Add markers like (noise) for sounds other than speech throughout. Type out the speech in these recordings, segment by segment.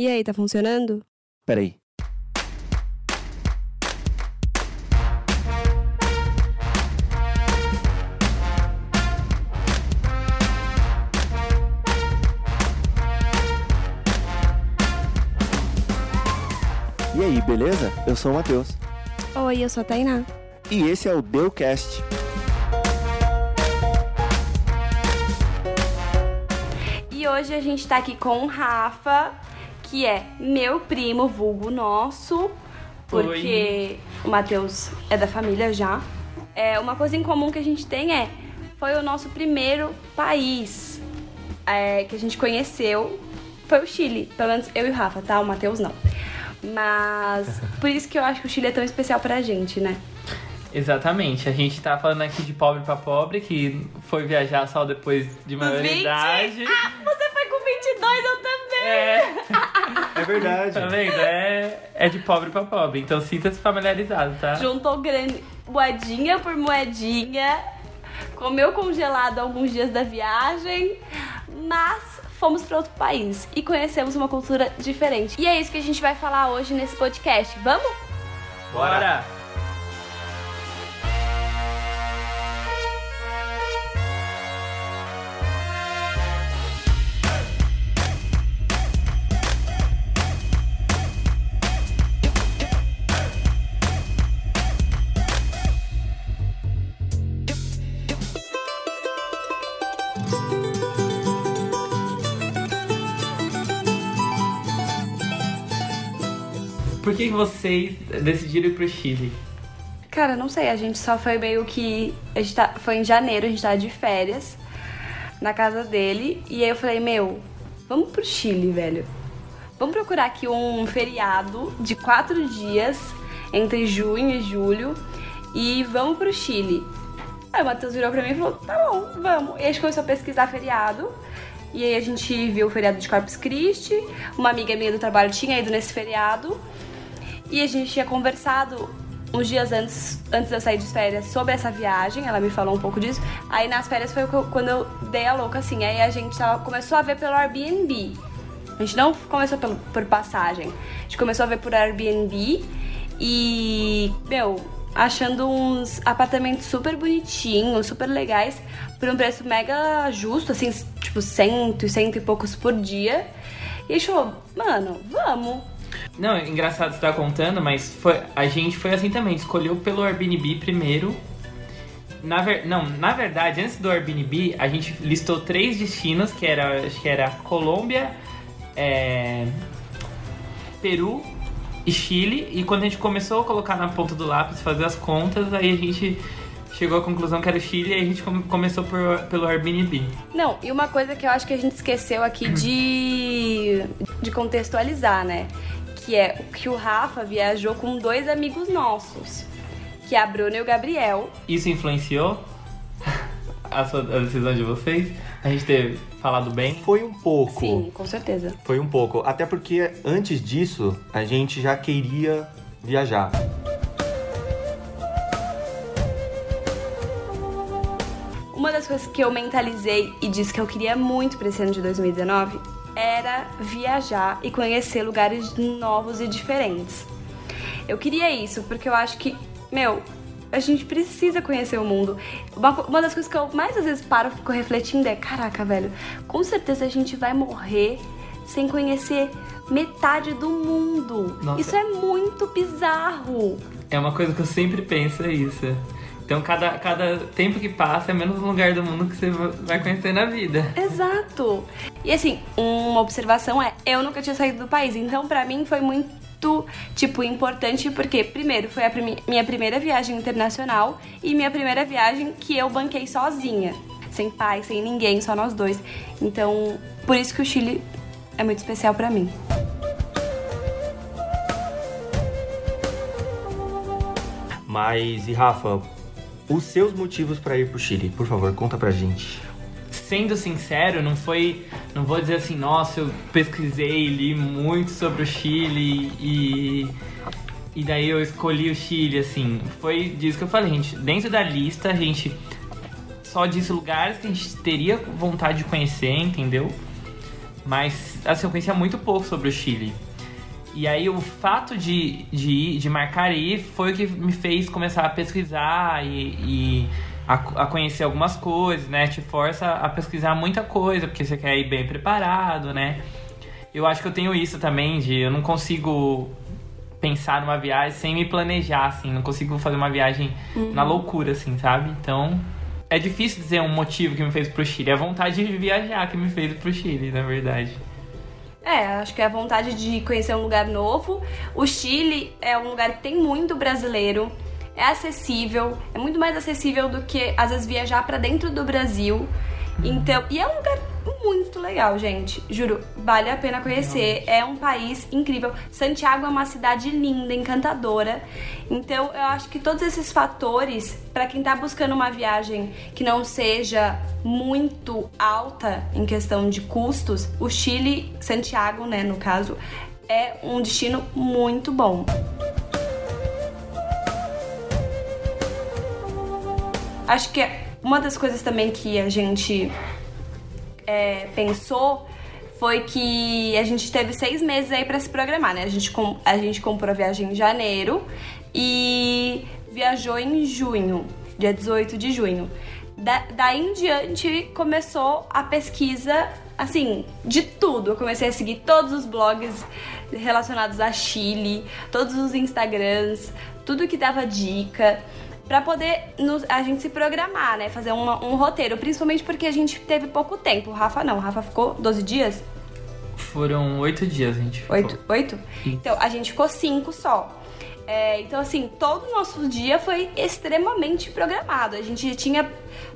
E aí, tá funcionando? Peraí. E aí, beleza? Eu sou o Matheus. Oi, eu sou a Tainá. E esse é o Deucast. E hoje a gente tá aqui com o Rafa, que é meu primo, vulgo nosso, porque o Matheus é da família já. É, uma coisa em comum que a gente tem é, foi o nosso primeiro país é, que a gente conheceu, foi o Chile. Pelo menos eu e o Rafa, tá? O Matheus não. Mas (laughs) por isso que eu acho que o Chile é tão especial pra gente, né? Exatamente, a gente tá falando aqui de pobre pra pobre, que foi viajar só depois de Dos 20? maioridade. Ah, você 22, eu também! É, É verdade. tá vendo? É, é de pobre pra pobre, então sinta-se familiarizado, tá? Juntou grande, moedinha por moedinha, comeu congelado alguns dias da viagem, mas fomos para outro país e conhecemos uma cultura diferente. E é isso que a gente vai falar hoje nesse podcast. Vamos? Bora! Por que vocês decidiram ir pro Chile? Cara, não sei, a gente só foi meio que. A gente tá, foi em janeiro, a gente tava de férias na casa dele. E aí eu falei, meu, vamos pro Chile, velho. Vamos procurar aqui um feriado de quatro dias entre junho e julho e vamos pro Chile. Aí o Matheus virou pra mim e falou, tá bom, vamos. E a gente começou a pesquisar feriado. E aí a gente viu o feriado de Corpus Christi. Uma amiga minha do trabalho tinha ido nesse feriado. E a gente tinha conversado uns dias antes, antes de eu sair de férias sobre essa viagem, ela me falou um pouco disso. Aí nas férias foi quando eu dei a louca, assim. Aí a gente começou a ver pelo Airbnb. A gente não começou por passagem. A gente começou a ver por Airbnb e, meu, achando uns apartamentos super bonitinhos, super legais, por um preço mega justo, assim, tipo, cento e cento e poucos por dia. E a gente falou, mano, vamos. Não, é engraçado você tá contando, mas foi, a gente foi assim também, escolheu pelo Airbnb primeiro. Na ver, não, na verdade, antes do Airbnb, a gente listou três destinos, que era, acho que era Colômbia, é, Peru e Chile. E quando a gente começou a colocar na ponta do lápis, fazer as contas, aí a gente chegou à conclusão que era o Chile e a gente come- começou por, pelo Airbnb. Não, e uma coisa que eu acho que a gente esqueceu aqui de, de contextualizar, né? Que é que o Rafa viajou com dois amigos nossos, que é a Bruna e o Gabriel. Isso influenciou a, sua, a decisão de vocês? A gente ter falado bem? Foi um pouco. Sim, com certeza. Foi um pouco. Até porque antes disso, a gente já queria viajar. Uma das coisas que eu mentalizei e disse que eu queria muito para esse ano de 2019 era viajar e conhecer lugares novos e diferentes. Eu queria isso porque eu acho que, meu, a gente precisa conhecer o mundo. Uma, das coisas que eu mais às vezes paro e fico refletindo é: caraca, velho, com certeza a gente vai morrer sem conhecer metade do mundo. Nossa. Isso é muito bizarro. É uma coisa que eu sempre penso, é isso. Então, cada, cada tempo que passa é menos um lugar do mundo que você vai conhecer na vida. Exato. E assim, uma observação é, eu nunca tinha saído do país, então pra mim foi muito, tipo, importante porque, primeiro, foi a minha primeira viagem internacional e minha primeira viagem que eu banquei sozinha. Sem pai, sem ninguém, só nós dois. Então, por isso que o Chile é muito especial pra mim. Mas, e Rafa, os seus motivos pra ir pro Chile, por favor, conta pra gente. Sendo sincero, não foi. Não vou dizer assim, nossa, eu pesquisei, li muito sobre o Chile e. E daí eu escolhi o Chile, assim. Foi disso que eu falei, gente. Dentro da lista, a gente só disse lugares que a gente teria vontade de conhecer, entendeu? Mas, assim, eu conhecia muito pouco sobre o Chile. E aí o fato de, de, de marcar ir foi o que me fez começar a pesquisar e, e a, a, conhecer algumas coisas, né? Te força a pesquisar muita coisa, porque você quer ir bem preparado, né? Eu acho que eu tenho isso também, de eu não consigo pensar numa viagem sem me planejar, assim. Não consigo fazer uma viagem uhum. na loucura, assim, sabe? Então, é difícil dizer um motivo que me fez pro Chile. É a vontade de viajar que me fez pro Chile, na verdade. É, acho que é a vontade de conhecer um lugar novo. O Chile é um lugar que tem muito brasileiro, é acessível, é muito mais acessível do que às vezes viajar para dentro do Brasil. Então, e é um lugar muito legal, gente. Juro, vale a pena conhecer. É um país incrível. Santiago é uma cidade linda, encantadora. Então, eu acho que todos esses fatores, para quem tá buscando uma viagem que não seja muito alta em questão de custos, o Chile, Santiago, né, no caso, é um destino muito bom. Acho que uma das coisas também que a gente é, pensou foi que a gente teve seis meses aí para se programar, né? A gente, a gente comprou a viagem em janeiro e viajou em junho, dia 18 de junho. Da, daí em diante começou a pesquisa, assim, de tudo. Eu comecei a seguir todos os blogs relacionados a Chile, todos os Instagrams, tudo que dava dica para poder nos, a gente se programar, né? Fazer uma, um roteiro, principalmente porque a gente teve pouco tempo. O Rafa não, o Rafa ficou 12 dias? Foram oito dias, a gente. Ficou. Oito? Oito? Então, a gente ficou cinco só. É, então, assim, todo o nosso dia foi extremamente programado. A gente tinha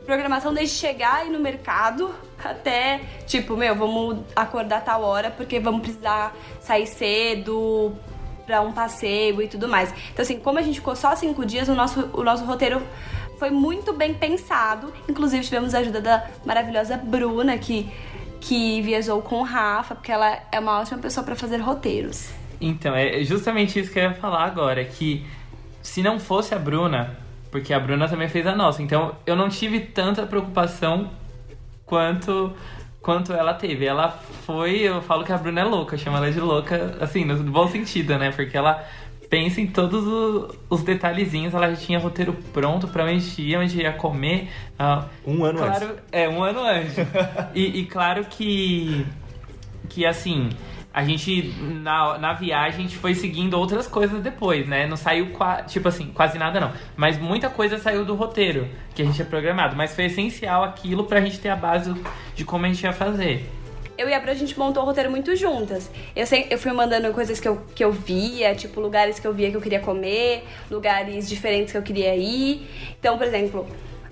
programação desde chegar aí no mercado até, tipo, meu, vamos acordar tal hora porque vamos precisar sair cedo, para um passeio e tudo mais. Então, assim, como a gente ficou só cinco dias, o nosso, o nosso roteiro foi muito bem pensado. Inclusive, tivemos a ajuda da maravilhosa Bruna, que, que viajou com o Rafa, porque ela é uma ótima pessoa para fazer roteiros. Então, é justamente isso que eu ia falar agora, que se não fosse a Bruna, porque a Bruna também fez a nossa, então eu não tive tanta preocupação quanto quanto ela teve. Ela foi, eu falo que a Bruna é louca, chama ela de louca, assim, no bom sentido, né? Porque ela pensa em todos os, os detalhezinhos, ela já tinha roteiro pronto pra onde ia, onde ia comer. Uh, um ano claro, antes. É, um ano antes. (laughs) e, e claro que, que assim a gente, na, na viagem, a gente foi seguindo outras coisas depois, né? Não saiu, tipo assim, quase nada não. Mas muita coisa saiu do roteiro que a gente tinha programado. Mas foi essencial aquilo pra gente ter a base de como a gente ia fazer. Eu e a Bru, a gente montou o roteiro muito juntas. Eu, sei, eu fui mandando coisas que eu, que eu via, tipo, lugares que eu via que eu queria comer, lugares diferentes que eu queria ir. Então, por exemplo,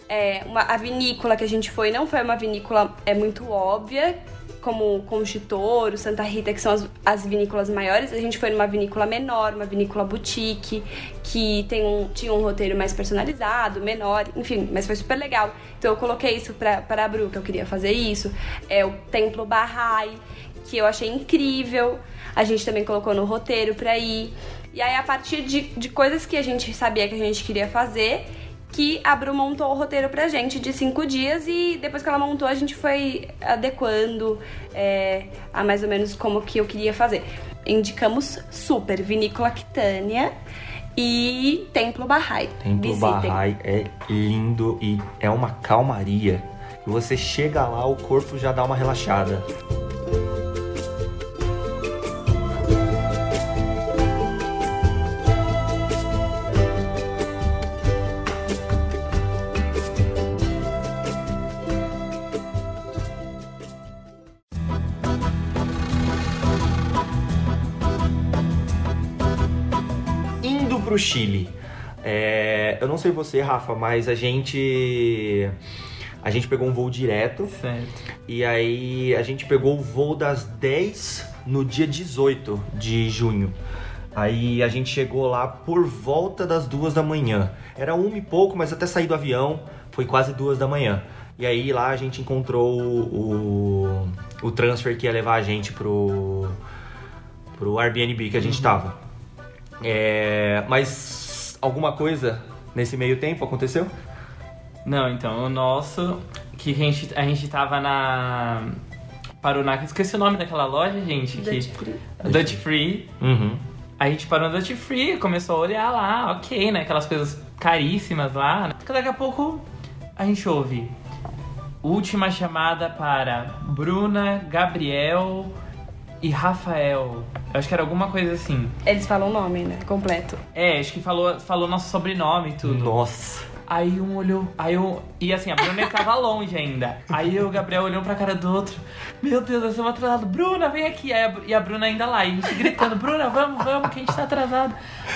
é, uma, a vinícola que a gente foi não foi uma vinícola é muito óbvia, como Conchitoro, Santa Rita, que são as, as, vinícolas maiores, a gente foi numa vinícola menor, uma vinícola boutique, que tem um, tinha um roteiro mais personalizado, menor, enfim, mas foi super legal. Então eu coloquei isso pra a Bru, que eu queria fazer isso. É o Templo Bahá'í, que eu achei incrível. A gente também colocou no roteiro pra ir. E aí, a partir de, de coisas que a gente sabia que a gente queria fazer, que a Bru montou o roteiro pra gente de cinco dias e depois que ela montou a gente foi adequando é, a mais ou menos como que eu queria fazer. Indicamos super Vinícola Quitânia e Templo Bahá'í. Templo Bahá'í é lindo e é uma calmaria. Você chega lá, o corpo já dá uma relaxada. Pro Chile. É, eu não sei você, Rafa, mas a gente. A gente pegou um voo direto. Certo. E aí a gente pegou o voo das 10 no dia 18 de junho. Aí a gente chegou lá por volta das duas da manhã. Era uma e pouco, mas até sair do avião foi quase duas da manhã. E aí lá a gente encontrou o, o transfer que ia levar a gente pro, pro Airbnb que a gente uhum. tava. É, mas alguma coisa nesse meio tempo aconteceu? Não, então, o nosso, que a gente, a gente tava na. parou na. Esqueci o nome daquela loja, gente. Dutch que... Free. Dutch Free. Uhum. A gente parou no Dutch Free, começou a olhar lá, ok, né? Aquelas coisas caríssimas lá. né? Daqui a pouco a gente ouve. Última chamada para Bruna, Gabriel e Rafael. Eu acho que era alguma coisa assim. Eles falam o nome, né? Completo. É, acho que falou, falou nosso sobrenome e tudo. Nossa. Aí um olhou, aí eu. E assim, a Bruna tava longe ainda. Aí o Gabriel olhou pra cara do outro. Meu Deus, nós estamos atrasados. Bruna, vem aqui. Aí a, e a Bruna ainda lá. E a gente gritando, Bruna, vamos, vamos, que a gente tá atrasado.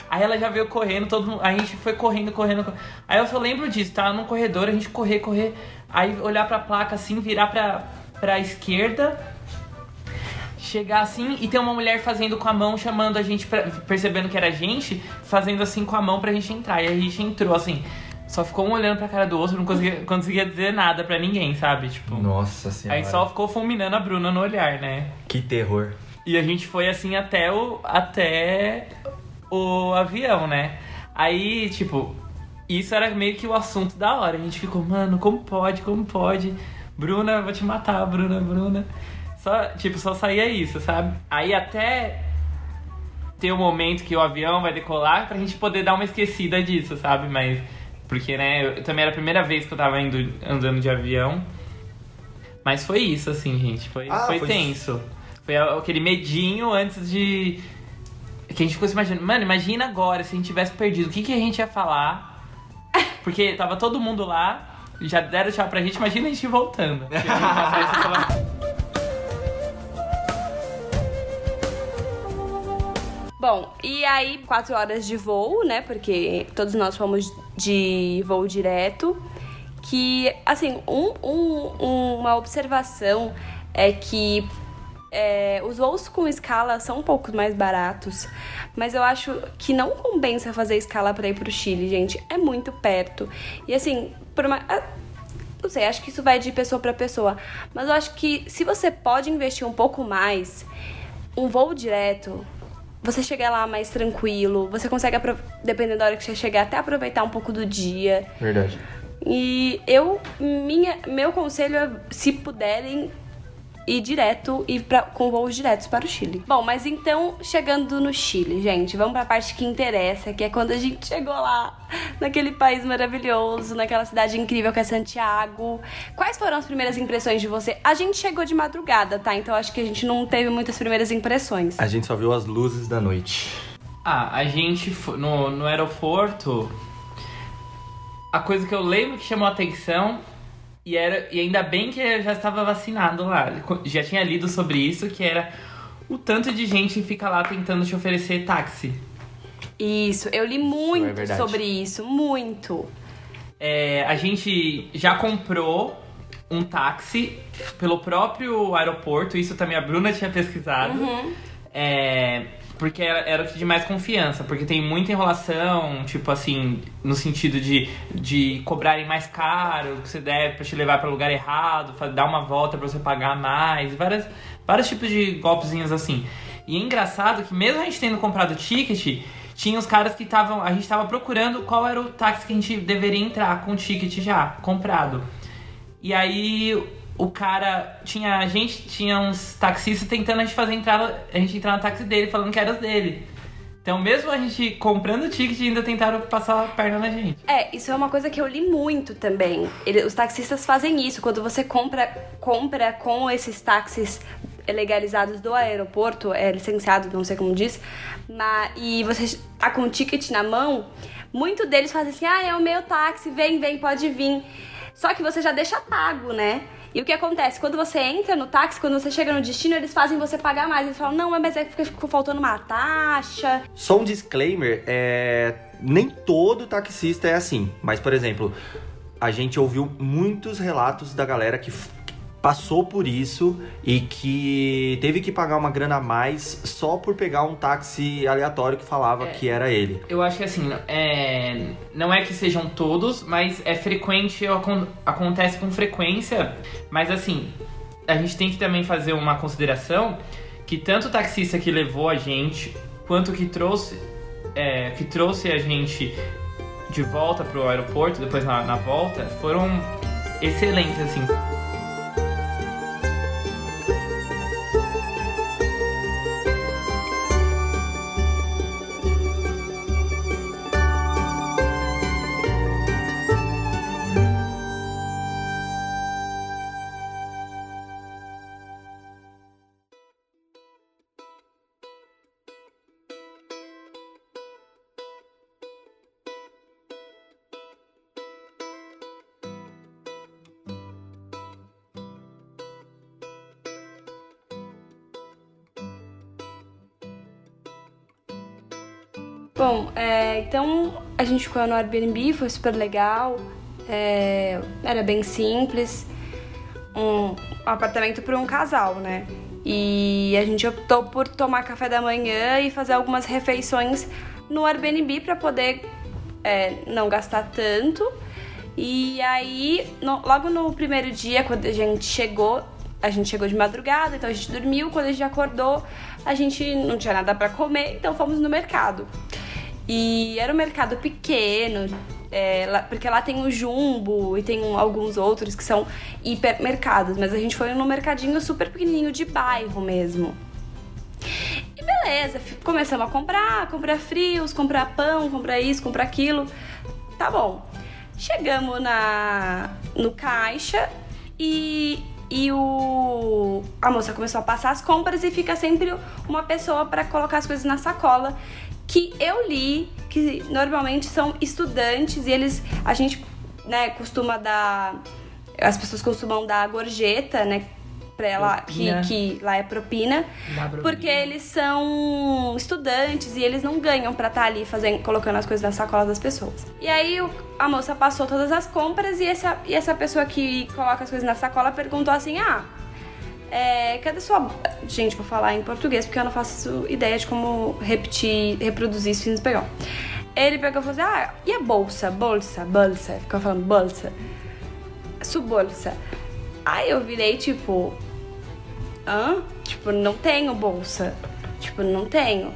Aí ela já veio correndo, todo mundo. A gente foi correndo, correndo. correndo. Aí eu só lembro disso, tava num corredor, a gente correr, correr. Aí olhar pra placa assim, virar pra, pra esquerda. Chegar assim e ter uma mulher fazendo com a mão, chamando a gente, pra, percebendo que era a gente, fazendo assim com a mão pra gente entrar. E a gente entrou assim. Só ficou um olhando pra cara do outro, não conseguia, conseguia dizer nada pra ninguém, sabe? Tipo. Nossa senhora. Aí só ficou fulminando a Bruna no olhar, né? Que terror. E a gente foi assim até o até o avião, né? Aí, tipo, isso era meio que o assunto da hora. A gente ficou, mano, como pode? Como pode? Bruna, vou te matar, Bruna, Bruna. Só, tipo, só saía isso, sabe? Aí até ter o momento que o avião vai decolar pra gente poder dar uma esquecida disso, sabe? Mas porque, né, eu, também era a primeira vez que eu tava indo andando de avião. Mas foi isso, assim, gente. Foi, Ah, foi foi- tenso. Foi aquele medinho antes de. Que a gente ficou se imaginando. Mano, imagina agora se a gente tivesse perdido. O que, que a gente ia falar? (laughs) Porque tava todo mundo lá, já deram tchau pra gente, imagina a gente voltando. (laughs) Bom, e aí, quatro horas de voo, né? Porque todos nós fomos de voo direto. Que, assim, um, um- uma observação é que é, os voos com escala são um pouco mais baratos, mas eu acho que não compensa fazer escala pra ir pro Chile, gente. É muito perto. E assim, por uma. ah, Não sei, acho que isso vai de pessoa pra pessoa. Mas eu acho que se você pode investir um pouco mais, um voo direto, você chega lá mais tranquilo, você consegue, dependendo da hora que você chegar, até aproveitar um pouco do dia. Verdade. E eu, minha, meu conselho é, se puderem, ir direto e pra, com voos diretos para o Chile. Bom, mas então, chegando no Chile, gente, vamos pra parte que interessa, que é quando a gente chegou lá, naquele país maravilhoso, naquela cidade incrível que é Santiago. Quais foram as primeiras impressões de você? A gente chegou de madrugada, tá? Então acho que a gente não teve muitas primeiras impressões. A gente só viu as luzes da noite. Ah, a gente no, no aeroporto. A coisa que eu lembro que chamou a atenção e era e ainda bem que eu já estava vacinado lá. Já tinha lido sobre isso que era o tanto de gente que fica lá tentando te oferecer táxi. Isso, eu li muito é sobre isso, muito. É, a gente já comprou um táxi pelo próprio aeroporto, isso também a Bruna tinha pesquisado. É, porque era, era o que de mais confiança, porque tem muita enrolação, tipo assim, no sentido de, de cobrarem mais caro, que você deve pra te levar para lugar errado, dar uma volta pra você pagar mais, várias, vários tipos de golpezinhos assim. E é engraçado que mesmo a gente tendo comprado o ticket, tinha os caras que estavam. A gente tava procurando qual era o táxi que a gente deveria entrar com o ticket já comprado. E aí o cara tinha a gente tinha uns taxistas tentando a gente fazer entrar a gente entrar no táxi dele falando que era dele. Então mesmo a gente comprando o ticket ainda tentaram passar a perna na gente. É, isso é uma coisa que eu li muito também. Ele- os taxistas fazem isso. Quando você compra, compra com esses táxis legalizados do aeroporto, é licenciado, não sei como diz, mas, e você tá com o ticket na mão, muito deles fazem assim, ah, é o meu táxi, vem, vem, pode vir. Só que você já deixa pago, né? E o que acontece? Quando você entra no táxi, quando você chega no destino, eles fazem você pagar mais. Eles falam, não, mas é porque ficou faltando uma taxa. Só um disclaimer, é... nem todo taxista é assim. Mas, por exemplo, a gente ouviu muitos relatos da galera que passou por isso e que teve que pagar uma grana a mais só por pegar um táxi aleatório que falava É. que era ele. Eu acho que assim, é, não é que sejam todos, mas é frequente, acon- acontece com frequência. Mas assim, a gente tem que também fazer uma consideração que tanto o taxista que levou a gente, quanto que trouxe, é, que trouxe a gente de volta pro aeroporto, depois na, na volta, foram excelentes, assim. Bom, é, então a gente ficou no Airbnb, foi super legal. é, era bem simples. Um apartamento para um casal, né? E a gente optou por tomar café da manhã e fazer algumas refeições no Airbnb para poder é, não gastar tanto. E aí, no- logo no primeiro dia, quando a gente chegou, a gente chegou de madrugada, então a gente dormiu. Quando a gente acordou, a gente não tinha nada para comer, então fomos no mercado. E era um mercado pequeno, é, lá- porque lá tem o Jumbo e tem um- alguns outros que são hipermercados, mas a gente foi num mercadinho super pequenininho de bairro mesmo. E beleza, começamos a comprar, comprar frios, comprar pão, comprar isso, comprar aquilo. Tá bom. Chegamos na no caixa e, e o a moça começou a passar as compras e fica sempre uma pessoa para colocar as coisas na sacola que eu li que normalmente são estudantes e eles a gente né costuma dar as pessoas costumam dar gorjeta né para ela que, que lá é propina propina. porque eles são estudantes e eles não ganham pra estar ali fazendo, colocando as coisas na sacola das pessoas. E aí a moça passou todas as compras e essa, e essa pessoa que coloca as coisas na sacola perguntou assim: Ah, é, cadê sua. Gente, vou falar em português porque eu não faço ideia de como repetir, reproduzir isso em espanhol. Ele pegou e falou assim: Ah, e a bolsa? Bolsa, bolsa. Ficou falando bolsa. Sua bolsa. Aí eu virei tipo, hã? Tipo, não tenho bolsa. Tipo, não tenho.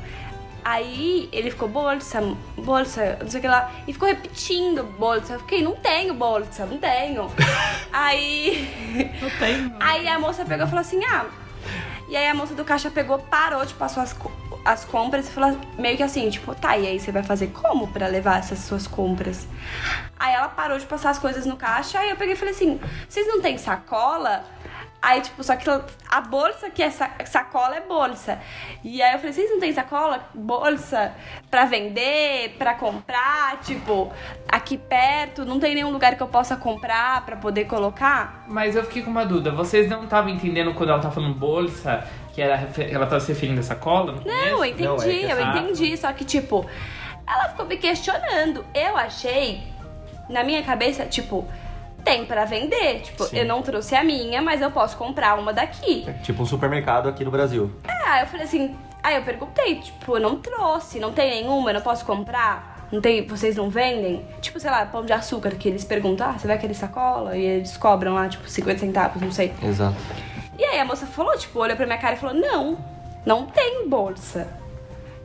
Aí ele ficou, bolsa, bolsa, não sei o que lá. E ficou repetindo, bolsa. Eu fiquei, não tenho bolsa, não tenho. (laughs) aí. Não tem. Aí a moça pegou e falou assim, ah. E aí a moça do caixa pegou, parou, tipo, passou as, as compras e falou meio que assim, tipo, tá, e aí você vai fazer como pra levar essas suas compras? Aí ela parou de passar as coisas no caixa, aí eu peguei e falei assim, vocês não têm sacola? Aí, tipo, só que a bolsa que é sa- sacola é bolsa. E aí eu falei, vocês não têm sacola? Bolsa pra vender, pra comprar, tipo, aqui perto, não tem nenhum lugar que eu possa comprar pra poder colocar? Mas eu fiquei com uma dúvida. Vocês não estavam entendendo quando ela tava falando bolsa, que era, ela tava se referindo a sacola? Não, começo? eu entendi, Não, é eu entendi. Só que, tipo, ela ficou me questionando. Eu achei, na minha cabeça, tipo, tem pra vender. Tipo, Sim. eu não trouxe a minha, mas eu posso comprar uma daqui. Tipo um supermercado aqui no Brasil. É, aí eu falei assim, aí eu perguntei, tipo, eu não trouxe, não tem nenhuma, eu não posso comprar? Não tem, vocês não vendem? Tipo, sei lá, pão de açúcar, que eles perguntam, ah, você vai querer sacola? E eles cobram lá, tipo, 50 centavos, não sei. Exato. E aí a moça falou, tipo, olhou pra minha cara e falou, não, não tem bolsa.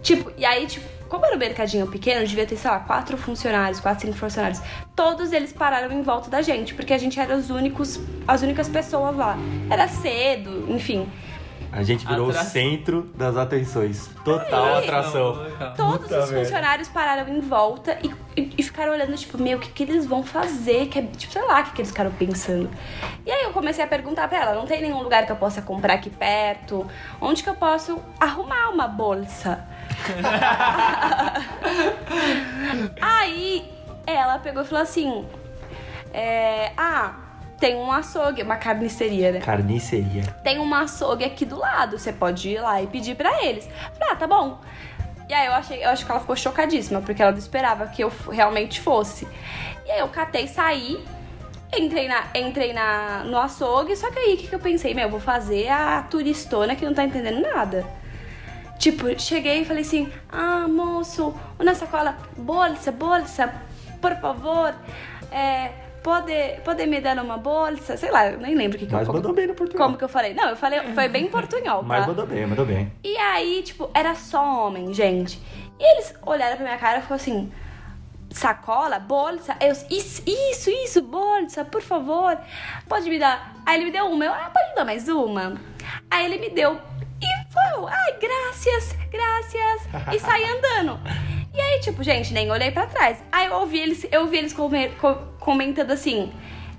Tipo, e aí, tipo, como era um mercadinho pequeno, devia ter, sei lá, quatro funcionários, quatro, cinco funcionários. Todos eles pararam em volta da gente, porque a gente era os únicos, as únicas pessoas lá. Era cedo, enfim. A gente virou Atra- o centro das atenções. Total Aí. atração. Todos Puta os merda. funcionários pararam em volta e, e- e ficaram olhando, tipo, meu, o que, que eles vão fazer? Que é, tipo, sei lá, o que, que eles ficaram pensando. E aí eu comecei a perguntar pra ela, não tem nenhum lugar que eu possa comprar aqui perto? Onde que eu posso arrumar uma bolsa? (laughs) aí ela pegou e falou assim, é, ah, tem um açougue, uma carniceria, né? Carniceria. tem uma açougue aqui do lado, você pode ir lá e pedir pra eles. Falei, ah, tá bom. E aí eu achei, eu acho que ela ficou chocadíssima, porque ela não esperava que eu realmente fosse. E aí eu catei, saí, entrei, na, entrei na, no açougue, só que aí o que, que eu pensei? Meu, eu vou fazer a turistona que não tá entendendo nada. Tipo, cheguei e falei assim: Ah, moço, uma sacola, bolsa, bolsa, por favor, é, pode, pode me dar uma bolsa? Sei lá, eu nem lembro o que, que Mas eu mandou bem no português. Como que eu falei? Não, eu falei, foi bem portunhol, (laughs) Mas tá? mandou bem, mandou bem. E aí, tipo, era só homem, gente. E eles olharam pra minha cara e falaram assim: sacola, bolsa? Eu, isso, isso, isso, bolsa, por favor, pode me dar. Aí ele me deu uma, eu, ah, pode me dar mais uma? Aí ele me deu e falou: ai, graças, graças, e saí andando. (laughs) E aí, tipo, gente, nem olhei pra trás. Aí eu ouvi eles, eu ouvi eles come- co- comentando assim.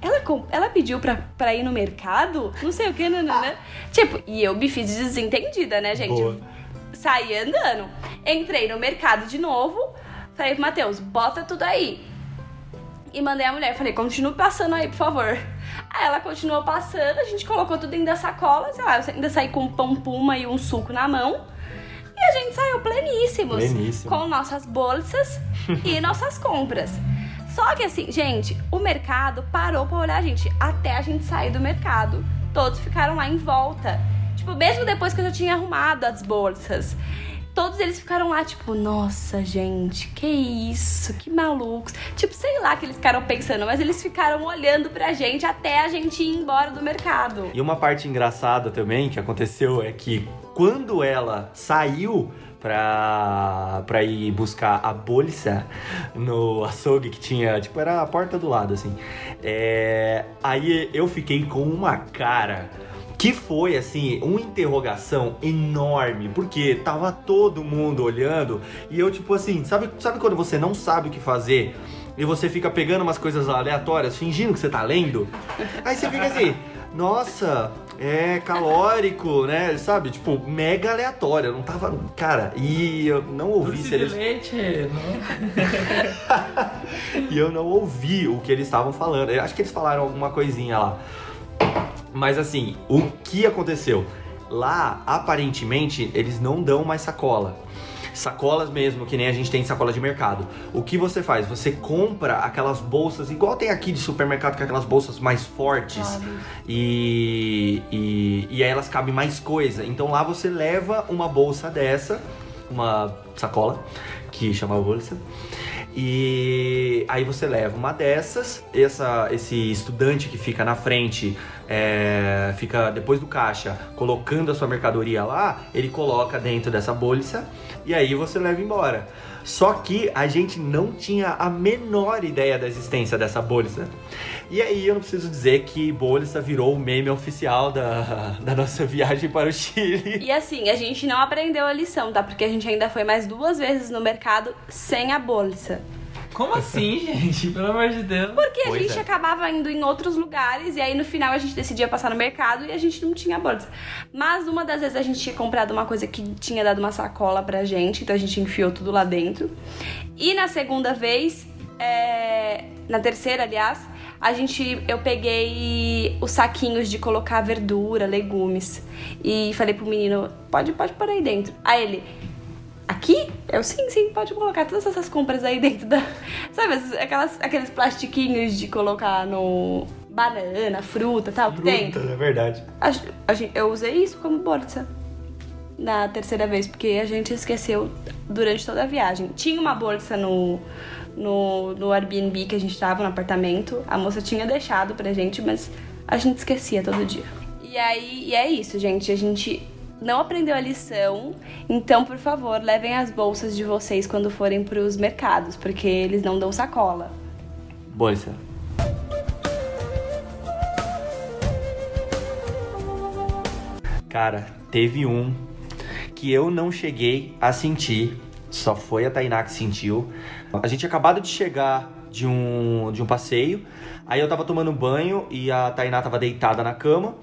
Ela, ela pediu pra, pra ir no mercado? Não sei o que, né, né? Tipo, e eu me fiz desentendida, né, gente? Boa. Saí andando. Entrei no mercado de novo. Falei pro Matheus, bota tudo aí. E mandei a mulher, falei, continue passando aí, por favor. Aí ela continuou passando, a gente colocou tudo dentro da sacola, sei lá, eu ainda saí com um pão puma e um suco na mão. Gente saiu pleníssimos. Pleníssimo. Com nossas bolsas e (laughs) nossas compras. Só que assim, gente, o mercado parou pra olhar a gente. Até a gente sair do mercado, todos ficaram lá em volta. Tipo, mesmo depois que eu já tinha arrumado as bolsas. Todos eles ficaram lá, tipo, nossa, gente, que isso, que malucos. Tipo, sei lá que eles ficaram pensando, mas eles ficaram olhando pra gente até a gente ir embora do mercado. E uma parte engraçada também que aconteceu é que quando ela saiu pra, pra ir buscar a bolsa no açougue que tinha, tipo, era a porta do lado, assim. É, aí eu fiquei com uma cara que foi assim, uma interrogação enorme, porque tava todo mundo olhando e eu tipo assim, sabe, sabe quando você não sabe o que fazer e você fica pegando umas coisas aleatórias, fingindo que você tá lendo? Aí você fica assim, (laughs) nossa, é calórico, né? Sabe? Tipo, mega aleatório. Eu não tava. Cara, e eu não ouvi Doce se eles. leite, não? (laughs) e eu não ouvi o que eles estavam falando. Eu acho que eles falaram alguma coisinha lá. Mas assim, o que aconteceu? Lá, aparentemente, eles não dão mais sacola. Sacolas mesmo, que nem a gente tem sacola de mercado. O que você faz? Você compra aquelas bolsas, igual tem aqui de supermercado, que é aquelas bolsas mais fortes. E, e, e aí elas cabem mais coisa. Então lá você leva uma bolsa dessa, uma sacola, que chama bolsa. E aí você leva uma dessas, essa, esse estudante que fica na frente, é, fica depois do caixa, colocando a sua mercadoria lá, ele coloca dentro dessa bolsa e aí você leva embora. Só que a gente não tinha a menor ideia da existência dessa bolsa. E aí eu não preciso dizer que bolsa virou o meme oficial da, (laughs) da nossa viagem para o Chile. E assim, a gente não aprendeu a lição, tá? Porque a gente ainda foi mais duas vezes no mercado sem a bolsa. Como assim, (laughs) gente? Pelo amor de Deus. Porque a Pois gente é. acabava indo em outros lugares e aí no final a gente decidia passar no mercado e a gente não tinha bolsa. Mas uma das vezes a gente tinha comprado uma coisa que tinha dado uma sacola pra gente, então a gente enfiou tudo lá dentro. E na segunda vez, é, na terceira, aliás, a gente eu peguei os saquinhos de colocar verdura, legumes e falei pro menino, pode pode pôr aí dentro. Aí ele Aqui? Eu sim, sim, pode colocar todas essas compras aí dentro da. (laughs) Sabe, essas- aquelas, aqueles plastiquinhos de colocar no. banana, fruta tal, que tem? Puta, é verdade. A, a eu usei isso como bolsa na terceira vez, porque a gente esqueceu durante toda a viagem. Tinha uma bolsa no, no, no Airbnb que a gente tava no apartamento, a moça tinha deixado pra gente, mas a gente esquecia todo dia. E aí, e é isso, gente. A gente não aprendeu a lição, então, por favor, levem as bolsas de vocês quando forem pros mercados, porque eles não dão sacola. Bolsa. Cara, teve um que eu não cheguei a sentir, só foi a Tainá que sentiu. A gente acabado de chegar de um, de um passeio, aí eu tava tomando banho e a Tainá tava deitada na cama.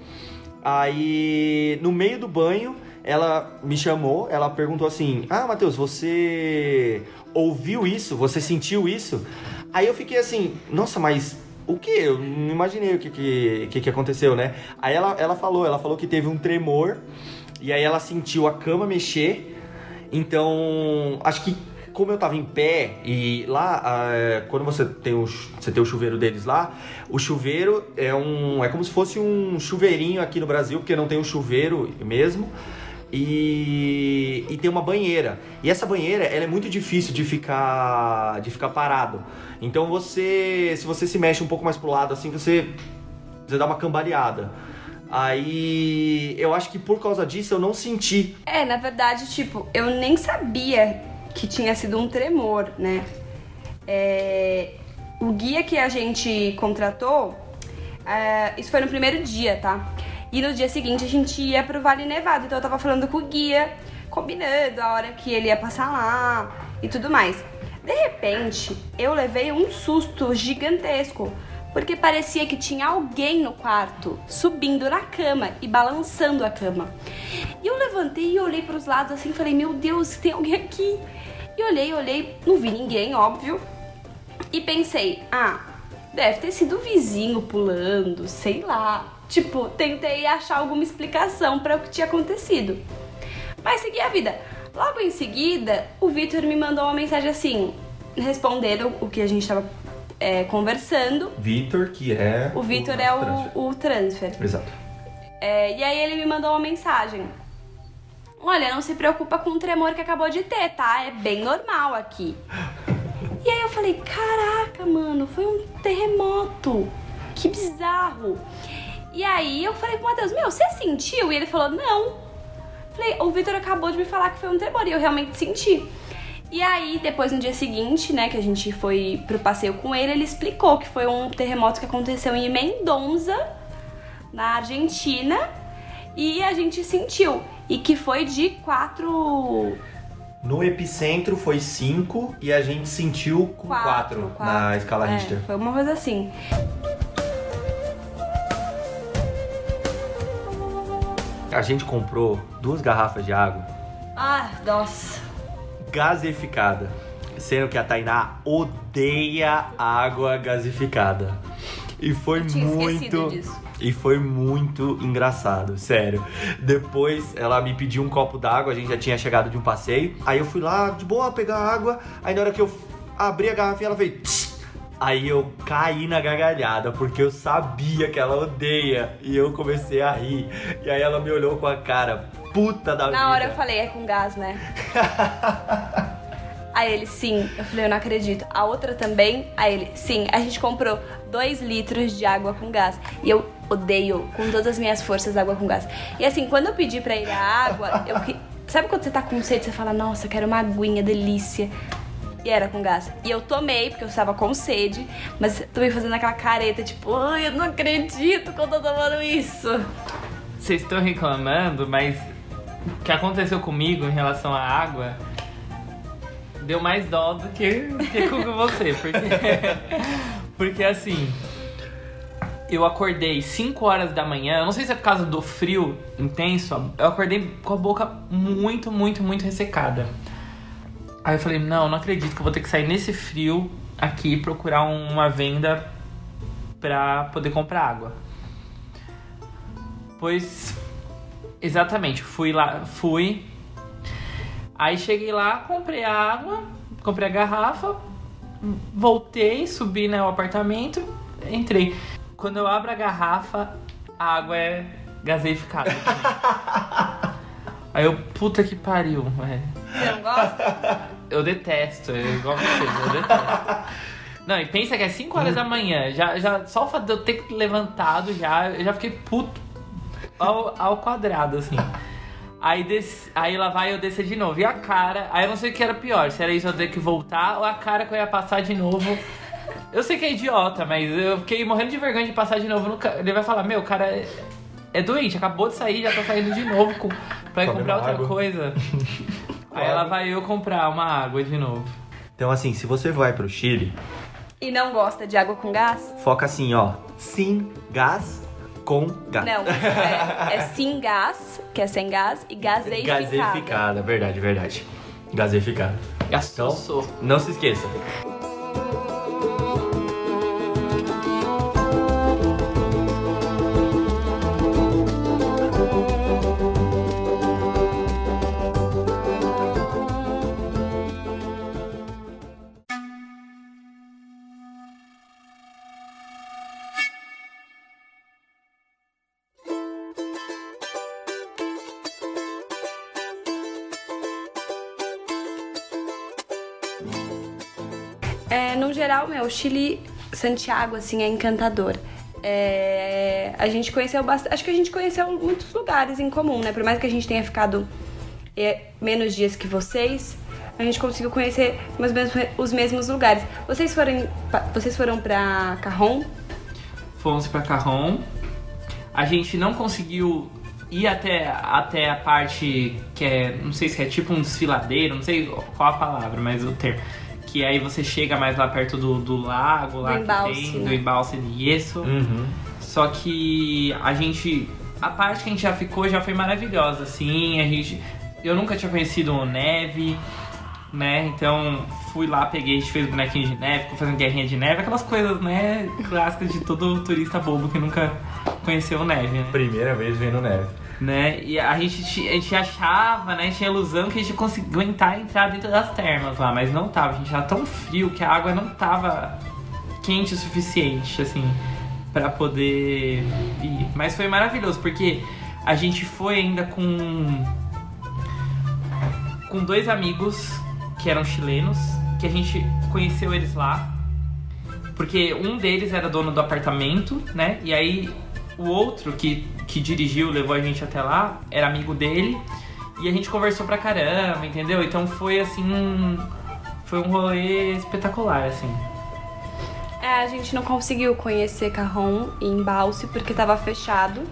Aí, no meio do banho, ela me chamou, ela perguntou assim: Ah, Matheus, você ouviu isso? Você sentiu isso? Aí eu fiquei assim: Nossa, mas o que? Eu não imaginei o que, que, que, que aconteceu, né? Aí ela, ela falou: Ela falou que teve um tremor, e aí ela sentiu a cama mexer. Então, acho que como eu tava em pé e lá, ah, quando você tem, o, você tem o chuveiro deles lá, o chuveiro é um. É como se fosse um chuveirinho aqui no Brasil, porque não tem um chuveiro mesmo. E, e tem uma banheira. E essa banheira, ela é muito difícil de ficar de ficar parado. Então você, se você se mexe um pouco mais pro lado assim, você você dá uma cambaleada. Aí eu acho que por causa disso eu não senti É, na verdade, tipo, eu nem sabia que tinha sido um tremor, né? É, o guia que a gente contratou, é, isso foi no primeiro dia, tá? E no dia seguinte a gente ia pro Vale Nevado, então eu tava falando com o guia, combinando a hora que ele ia passar lá e tudo mais. De repente, eu levei um susto gigantesco, porque parecia que tinha alguém no quarto, subindo na cama e balançando a cama. E eu levantei e olhei para os lados assim, falei: "Meu Deus, tem alguém aqui". E olhei, olhei, não vi ninguém, óbvio. E pensei: "Ah, deve ter sido o vizinho pulando, sei lá". Tipo, tentei achar alguma explicação para o que tinha acontecido. Mas segui a vida. Logo em seguida, o Vitor me mandou uma mensagem assim, respondendo o que a gente tava é, conversando. Vitor, que é. O Vitor é transfer. o, o transfer. Exato. É, e aí ele me mandou uma mensagem. Olha, não se preocupa com o tremor que acabou de ter, tá? É bem normal aqui. E aí eu falei, caraca, mano, foi um terremoto. Que bizarro. E aí eu falei pro Matheus, meu, você sentiu? E ele falou, não. Falei, o Vitor acabou de me falar que foi um tremor e eu realmente senti. E aí, depois no dia seguinte, né, que a gente foi pro passeio com ele, ele explicou que foi um terremoto que aconteceu em Mendonça, na Argentina, e a gente sentiu. E que foi de quatro. No epicentro foi 5 e a gente sentiu com 4 na escala é, Richter. Foi uma coisa assim. A gente comprou duas garrafas de água Ah, nossa. Gasificada. Sendo que a Tainá odeia água gasificada. E foi muito. disso. E foi muito engraçado, sério. Depois ela me pediu um copo d'água, a gente já tinha chegado de um passeio. Aí eu fui lá de boa pegar água. Aí na hora que eu abri a garrafinha, ela fez. "Tss". Aí eu caí na gargalhada, porque eu sabia que ela odeia. E eu comecei a rir. E aí ela me olhou com a cara puta da vida. Na hora eu falei, é com gás, né? (laughs) Aí ele, sim. Eu falei, eu não acredito. A outra também? Aí ele, sim. A gente comprou 2 litros de água com gás. E eu odeio com todas as minhas forças água com gás. E assim, quando eu pedi pra ele a água, eu. Sabe quando você tá com sede, você fala, nossa, quero uma aguinha, delícia. E era com gás. E eu tomei, porque eu estava com sede, mas tomei fazendo aquela careta, tipo, ai, eu não acredito que eu tô tomando isso. Vocês estão reclamando, mas que aconteceu comigo em relação à água deu mais dó do que, que com você. Porque, (laughs) porque assim, eu acordei 5 horas da manhã, eu não sei se é por causa do frio intenso, eu acordei com a boca muito, muito, muito ressecada. Aí eu falei, não, não acredito que eu vou ter que sair nesse frio aqui procurar uma venda pra poder comprar água. Pois exatamente, fui lá, fui. Aí cheguei lá, comprei a água, comprei a garrafa, voltei, subi né, o apartamento, entrei. Quando eu abro a garrafa, a água é gaseificada. (laughs) Aí eu, puta que pariu, velho. Você não gosta? Eu detesto, eu igual você, eu detesto. Não, e pensa que é 5 horas da manhã, já, já, só o fato de eu ter levantado já, eu já fiquei puto ao, ao quadrado, assim. Aí, des, aí lá vai eu descer de novo. E a cara, aí eu não sei o que era pior, se era isso eu ter que voltar ou a cara que eu ia passar de novo. Eu sei que é idiota, mas eu fiquei morrendo de vergonha de passar de novo no ca- Ele vai falar, meu, o cara é, é doente, acabou de sair, já tá saindo de novo com, pra ir comprar outra água. coisa. (laughs) Aí ela vai eu comprar uma água de novo. Então, assim, se você vai pro Chile, E não gosta de água com gás? foca assim, ó. Sim, gás com gás. Não, é, é sim gás, que é sem gás, e gaseificada. Gaseificada, verdade, verdade. Gaseificada. Gastou. Não se esqueça. Chile, Santiago, assim, é encantador. É, a gente conheceu bastante. Acho que a gente conheceu muitos lugares em comum, né? Por mais que a gente tenha ficado é, menos dias que vocês, a gente conseguiu conhecer mais menos os mesmos lugares. Vocês foram, vocês foram pra Carron? Fomos pra Carron. A gente não conseguiu ir até, até a parte que é, não sei se é tipo um desfiladeiro, não sei qual a palavra, mas o termo. Que aí você chega mais lá perto do, do lago, lá Do embalse, que tem, né? do embalse de Yeso. Uhum. Só que a gente. A parte que a gente já ficou já foi maravilhosa, assim. A gente. Eu nunca tinha conhecido neve, né? Então fui lá, peguei, a gente fez bonequinho de neve, ficou fazendo guerrinha de neve, aquelas coisas, né, clássicas de todo turista bobo que nunca conheceu neve, né? Primeira vez vendo neve. Né? E a gente, a gente achava, né? Tinha ilusão que a gente conseguia aguentar entrar dentro das termas lá, mas não tava. A gente tava tão frio que a água não tava quente o suficiente, assim, pra poder ir. Mas foi maravilhoso, porque a gente foi ainda com. com dois amigos que eram chilenos, que a gente conheceu eles lá. Porque um deles era dono do apartamento, né? E aí o outro que, que dirigiu, levou a gente até lá, era amigo dele. E a gente conversou pra caramba, entendeu? Então foi assim um. Foi um rolê espetacular, assim. É, a gente não conseguiu conhecer Carron em Balse porque tava fechado.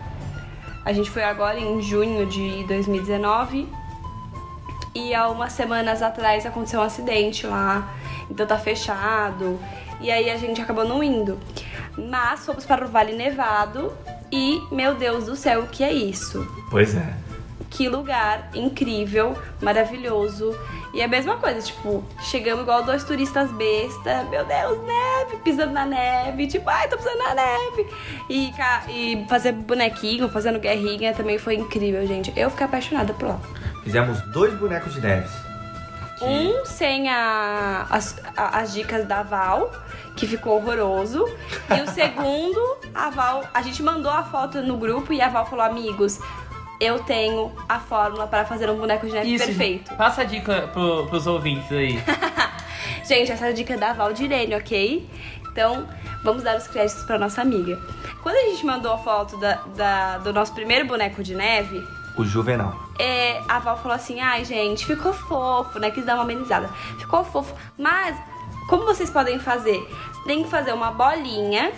A gente foi agora em junho de 2019 e há umas semanas atrás aconteceu um acidente lá, então tá fechado. E aí a gente acabou não indo. Mas fomos para o Vale Nevado e, meu Deus do céu, o que é isso? Pois é. Que lugar incrível, maravilhoso. E é a mesma coisa, tipo, chegamos igual dois turistas besta, meu Deus, neve, pisando na neve, tipo, ai, tô pisando na neve. E, e fazer bonequinho, fazendo guerrinha também foi incrível, gente. Eu fiquei apaixonada por lá. Fizemos dois bonecos de neves. Que- Um sem a- as, a- as dicas da Val, que ficou horroroso. E o segundo, a Val, a gente mandou a foto no grupo e a Val falou, amigos, eu tenho a fórmula para fazer um boneco de neve perfeito. Passa a dica pro, pros ouvintes aí. (laughs) Gente, essa é a dica da Valdirene, ok? Então, vamos dar os créditos pra nossa amiga. Quando a gente mandou a foto da, da- do nosso primeiro boneco de neve, O Juvenal. é, a Val falou assim: ai, gente, ficou fofo, né? Quis dar uma amenizada. Ficou fofo, mas como vocês podem fazer? Você tem que fazer uma bolinha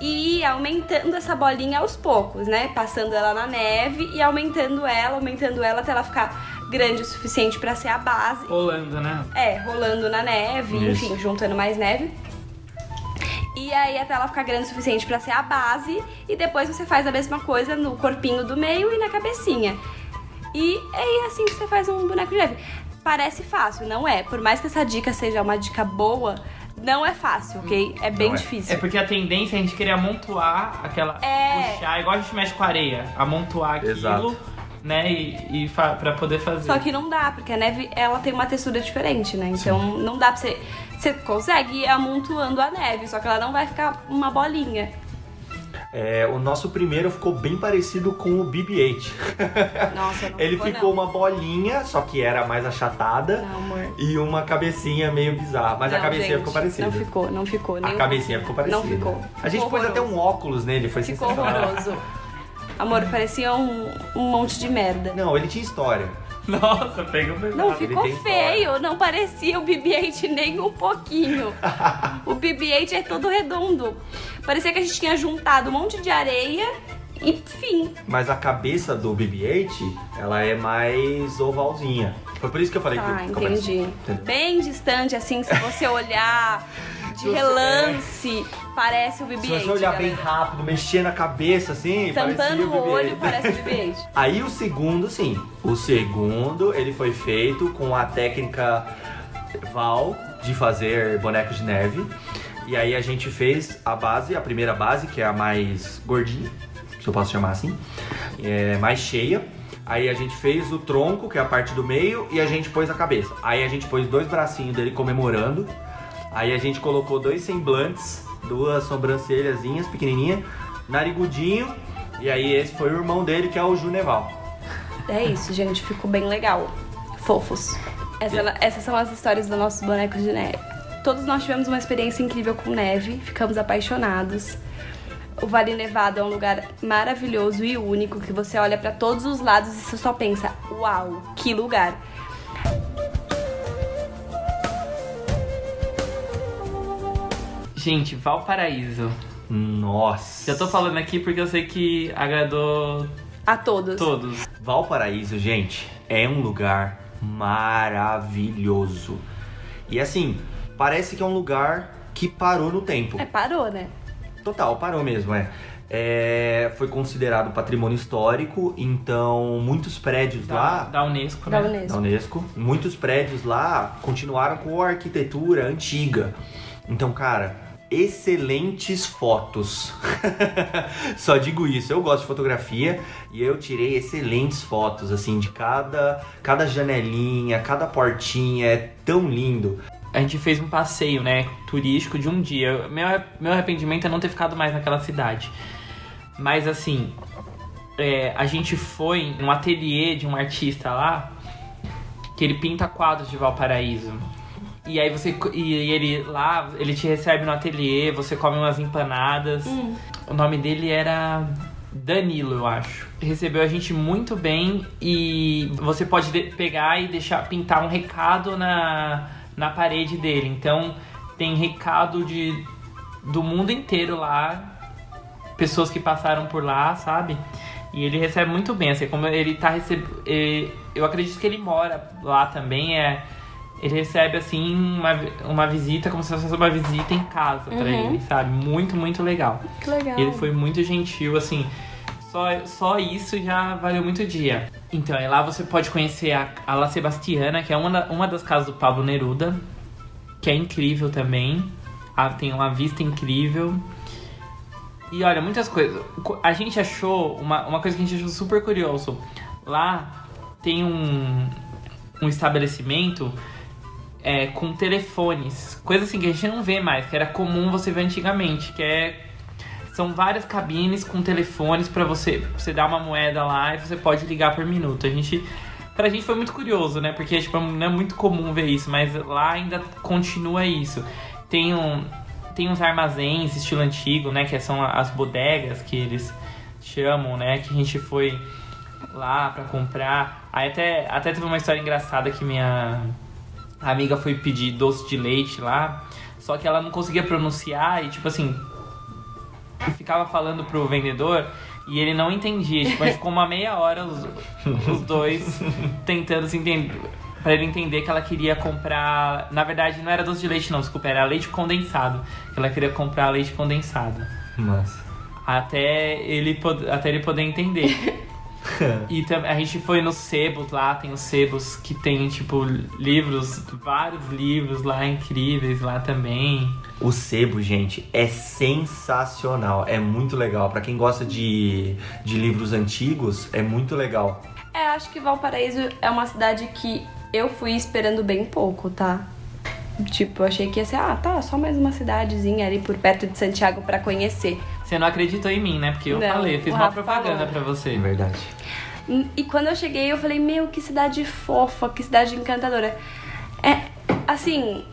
e ir aumentando essa bolinha aos poucos, né? Passando ela na neve e aumentando ela, aumentando ela até ela ficar grande o suficiente pra ser a base. Rolando, né? É, rolando na neve, Isso. enfim, juntando mais neve. E aí até ela ficar grande o suficiente pra ser a base. E depois você faz a mesma coisa no corpinho do meio e na cabecinha. E é assim que você faz um boneco de neve. Parece fácil, não é? Por mais que essa dica seja uma dica boa, não é fácil, ok? É bem é. difícil. É porque a tendência é a gente querer amontoar aquela. É. Puxar, igual a gente mexe com areia. Amontoar aquilo, Exato. né? E, e fa- pra poder fazer. Só que não dá, porque a neve ela tem uma textura diferente, né? Então não dá pra você. Você consegue ir amontoando a neve, só que ela não vai ficar uma bolinha. É, o nosso primeiro ficou bem parecido com o BB-8. (laughs) Nossa, não Ele ficou, ficou não. uma bolinha, só que era mais achatada. Não, amor. E uma cabecinha meio bizarra. Mas a Não, cabecinha gente, ficou parecida. Não ficou, não ficou. A nem um cabecinha ficou parecida. Não ficou. A gente Ficou pôs até um horroroso. óculos nele, foi Ficou sensacional. horroroso. Amor, parecia um, um monte de merda. Não, ele tinha história. Nossa, pegou pesado. Não, ficou feio. Não parecia o BB-8 nem um pouquinho. (laughs) o BB-8 é todo redondo. Parecia que a gente tinha juntado um monte de areia e fim. Mas a cabeça do BB-8, ela é mais ovalzinha. Foi por isso que eu falei Tá, que ficou entendi. Bem distante, assim, se você olhar (laughs) de relance, parece o BB-8. Se você olhar bem galera. rápido, mexer na cabeça assim, Tampando o o olho, BB-8. parece o BB-8. (laughs) Aí o segundo, sim. O segundo, ele foi feito com a técnica Val de fazer bonecos de neve. E aí a gente fez a base, a primeira base, que é a mais gordinha, se eu posso chamar assim, é mais cheia. Aí a gente fez o tronco, que é a parte do meio, e a gente pôs a cabeça. Aí a gente pôs dois bracinhos dele comemorando. Aí a gente colocou dois semblantes, duas sobrancelhazinhas pequenininhas, narigudinho. E aí esse foi o irmão dele, que é o Juneval. É isso, gente. Ficou bem legal. Fofos. Essa- essas são as histórias dos nossos bonecos de neve. Todos nós tivemos uma experiência incrível com neve, ficamos apaixonados. O Vale Nevado é um lugar maravilhoso e único que você olha pra todos os lados e você só pensa: "Uau, que lugar!". Gente, Valparaíso. Nossa. Já tô falando aqui porque eu sei que agradou A todos. todos. Valparaíso, gente, é um lugar maravilhoso. E assim, parece que é um lugar que parou no tempo. É, parou, né? Total, parou mesmo, é. É, foi considerado patrimônio histórico, então muitos prédios Da, lá da Unesco, Da né? Unesco. da Unesco, muitos prédios lá continuaram com a arquitetura antiga. Então, cara, excelentes fotos. (laughs) Só digo isso. Eu gosto de fotografia e eu tirei excelentes fotos, assim, de cada, cada janelinha, cada portinha. É tão lindo. A gente fez um passeio, né, turístico de um dia. Meu, meu arrependimento é não ter ficado mais naquela cidade. Mas assim, é, a gente foi num ateliê de um artista lá que ele pinta quadros de Valparaíso. E aí você. E ele lá, ele te recebe no ateliê, você come umas empanadas. Hum. O nome dele era Danilo, eu acho. Recebeu a gente muito bem e você pode de- pegar e deixar pintar um recado na, na parede dele. Então tem recado de do mundo inteiro lá, pessoas que passaram por lá, sabe? E ele recebe muito bem, assim, como ele tá recebendo. Eu acredito que ele mora lá também, é. Ele recebe, assim, uma, uma visita como se fosse uma visita em casa pra Uhum. ele, sabe? Muito, muito legal. Que legal. Ele foi muito gentil, assim. Só, só isso já valeu muito o dia. Então, aí lá você pode conhecer a, a La Sebastiana, que é uma, da- uma das casas do Pablo Neruda, que é incrível também. Ah, tem uma vista incrível. E olha, muitas coisas. Co- A gente achou uma, uma coisa que a gente achou super curioso. Lá tem um, um estabelecimento é, com telefones. Coisa assim que a gente não vê mais, que era comum você ver antigamente, que é. São várias cabines com telefones pra você, você dar uma moeda lá e você pode ligar por minuto. A gente. Pra gente foi muito curioso, né? Porque tipo, não é muito comum ver isso, mas lá ainda continua isso. Tem um. Tem uns armazéns estilo antigo, né? Que são as bodegas que eles chamam, né? Que a gente foi lá pra comprar. Aí até, até teve uma história engraçada que minha amiga foi pedir doce de leite lá, só que ela não conseguia pronunciar e tipo assim, ficava falando pro vendedor e ele não entendia. Tipo, (laughs) ficou uma meia hora os, os dois tentando se entender. Pra ele entender que ela queria comprar. Na verdade, não era doce de leite, não, desculpa, era leite condensado. Que ela queria comprar leite condensado. Mas. Até ele, até ele poder entender. (laughs) E a gente foi nos sebos lá, tem os sebos que tem, tipo, livros, vários livros lá incríveis lá também. O sebo, gente, é sensacional. É muito legal. Pra quem gosta de, de livros antigos, é muito legal. É, acho que Valparaíso é uma cidade que eu fui esperando bem pouco, tá? Tipo, eu achei que ia ser, ah, tá, só mais uma cidadezinha ali por perto de Santiago pra conhecer. Você não acreditou em mim, né? Porque eu Não, falei, eu fiz uma propaganda pra você. É verdade. E quando eu cheguei, eu falei, meu, que cidade fofa, que cidade encantadora. É, assim,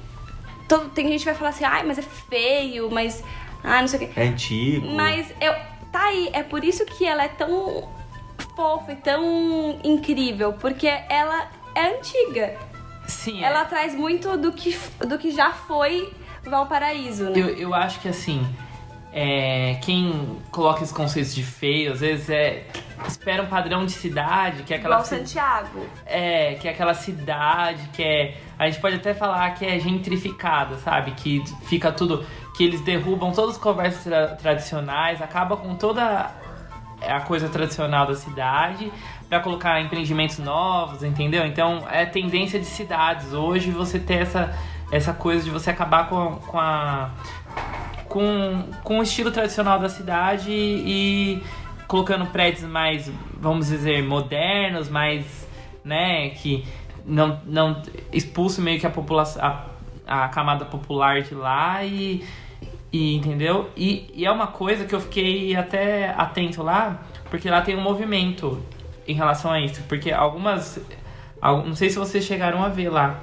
todo, tem gente que vai falar assim, ai, mas é feio, mas. Ah, não sei o quê. É antigo. Mas eu. Tá aí, é por isso que ela é tão fofa e tão incrível, porque ela é antiga. Sim, é. Ela traz muito do que, do que já foi Valparaíso, né? Eu, eu acho que assim, é, quem coloca esses conceitos de feio, às vezes é. Espera um padrão de cidade, que é aquela. Igual ci- Santiago. É, que é aquela cidade que é. A gente pode até falar que é gentrificada, sabe? Que fica tudo. Que eles derrubam todos os comércios tra- tradicionais, acaba com toda a coisa tradicional da cidade pra colocar empreendimentos novos, entendeu? Então é tendência de cidades. Hoje você ter essa, essa coisa de você acabar com, com a. Com, com o estilo tradicional da cidade e colocando prédios mais, vamos dizer, modernos, mais, né, que não, não expulso meio que a população, a, a camada popular de lá e, e entendeu? E, e é uma coisa que eu fiquei até atento lá, porque lá tem um movimento em relação a isso, porque algumas, al- não sei se vocês chegaram a ver lá,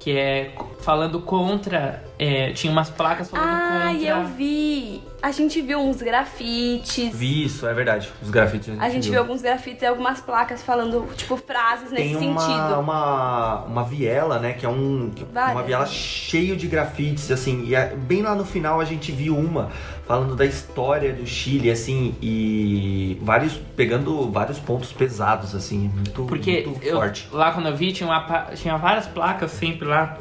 que é falando contra, é, tinha umas placas falando Ah, contra. e eu vi. A gente viu uns grafites. Vi isso, é verdade. Os grafites A gente viu alguns grafites e algumas placas falando, tipo, frases nesse Tem uma, sentido. uma, uma viela, né? Que é um, uma Várias. viela cheio de grafites, assim. E é- bem lá no final a gente viu uma falando da história do Chile, assim, e vários pegando vários pontos pesados, assim, muito, Porque muito eu, forte. lá quando eu vi, tinha, uma tinha várias placas sempre lá,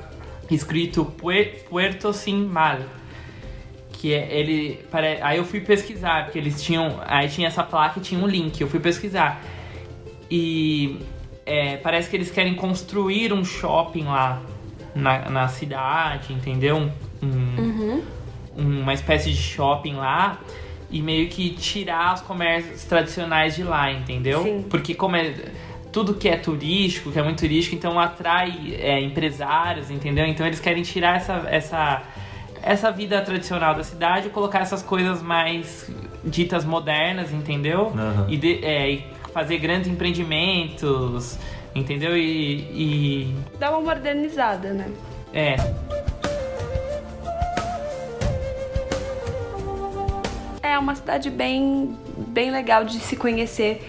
escrito Pue- Puerto Sin Mal. Que é ele. pare- Aí eu fui pesquisar, porque eles tinham. Aí tinha essa placa e tinha um link. Eu fui pesquisar. E é, parece que eles querem construir um shopping lá na, na cidade, entendeu? Um, um- uma espécie de shopping lá e meio que tirar os comércios tradicionais de lá, entendeu? Sim. Porque como é tudo que é turístico, que é muito turístico, então atrai é, empresários, entendeu? Então eles querem tirar essa, essa, essa vida tradicional da cidade e colocar essas coisas mais ditas modernas, entendeu? Aham. E, de- é, e fazer grandes empreendimentos, entendeu? E, e Dá uma modernizada, né? é, É uma cidade bem, bem legal de se conhecer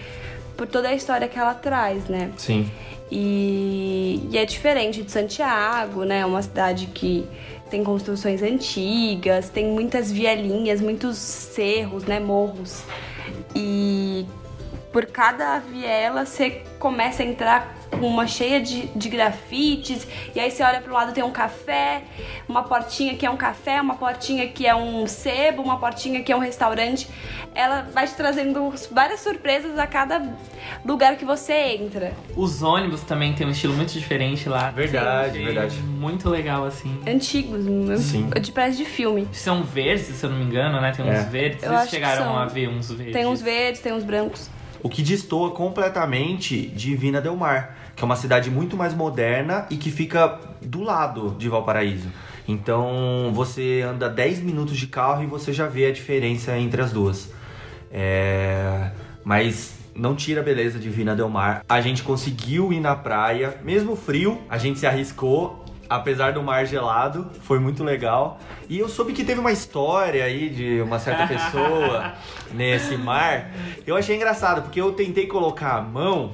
por toda a história que ela traz, né? Sim. E, e é diferente de Santiago, né? É uma cidade que tem construções antigas, tem muitas vielinhas, muitos cerros, né? Morros. E por cada viela você começa a entrar uma cheia de, de grafites, e aí você olha pro lado tem um café, uma portinha que é um café, uma portinha que é um sebo, uma portinha que é um restaurante. Ela vai te trazendo várias surpresas a cada lugar que você entra. os ônibus também tem um estilo muito diferente lá. Verdade, Achei verdade. Muito legal, assim. Antigos, Sim. de parece de filme. São verdes, se eu não me engano, né? Tem uns É. verdes. Eu Vocês acho que chegaram são. a ver uns verdes. Tem uns verdes, tem uns brancos. O que destoa completamente de Vina Del Mar, que é uma cidade muito mais moderna e que fica do lado de Valparaíso. Então você anda 10 minutos de carro e você já vê a diferença entre as duas. É, Mas não tira a beleza de Vina Del Mar. A gente conseguiu ir na praia, mesmo frio, a gente se arriscou. Apesar do mar gelado, foi muito legal. E eu soube que teve uma história aí de uma certa pessoa (laughs) nesse mar. Eu achei engraçado, porque eu tentei colocar a mão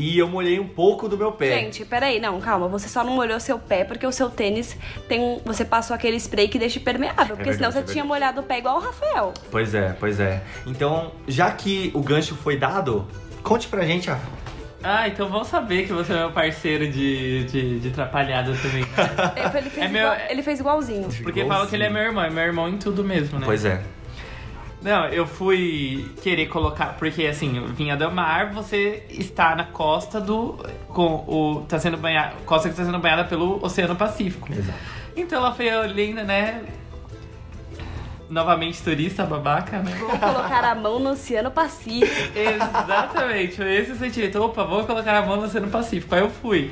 e eu molhei um pouco do meu pé. Gente, peraí, não, calma. Você só não molhou seu pé porque o seu tênis tem um. Você passou aquele spray que deixa impermeável. Porque senão verdade, você é tinha molhado o pé igual o Rafael. Pois é, pois é. Então, já que o gancho foi dado, conte pra gente, Rafa. Ah, então vamos saber que você é meu parceiro de, de, de atrapalhada também. (laughs) Ele, fez, É meu- igual- ele fez igualzinho. Porque falam que ele é meu irmão, é meu irmão em tudo mesmo, né? Pois é. Não, eu fui querer colocar, porque assim, Vinha do Mar, você está na costa do. com o. tá sendo banhada. Costa que está sendo banhada pelo Oceano Pacífico. Exato. Então ela foi linda, né? Novamente turista babaca, né? Vou colocar a mão no Oceano Pacífico. Exatamente, foi esse o sentimento. Opa, vou colocar a mão no Oceano Pacífico. Aí eu fui.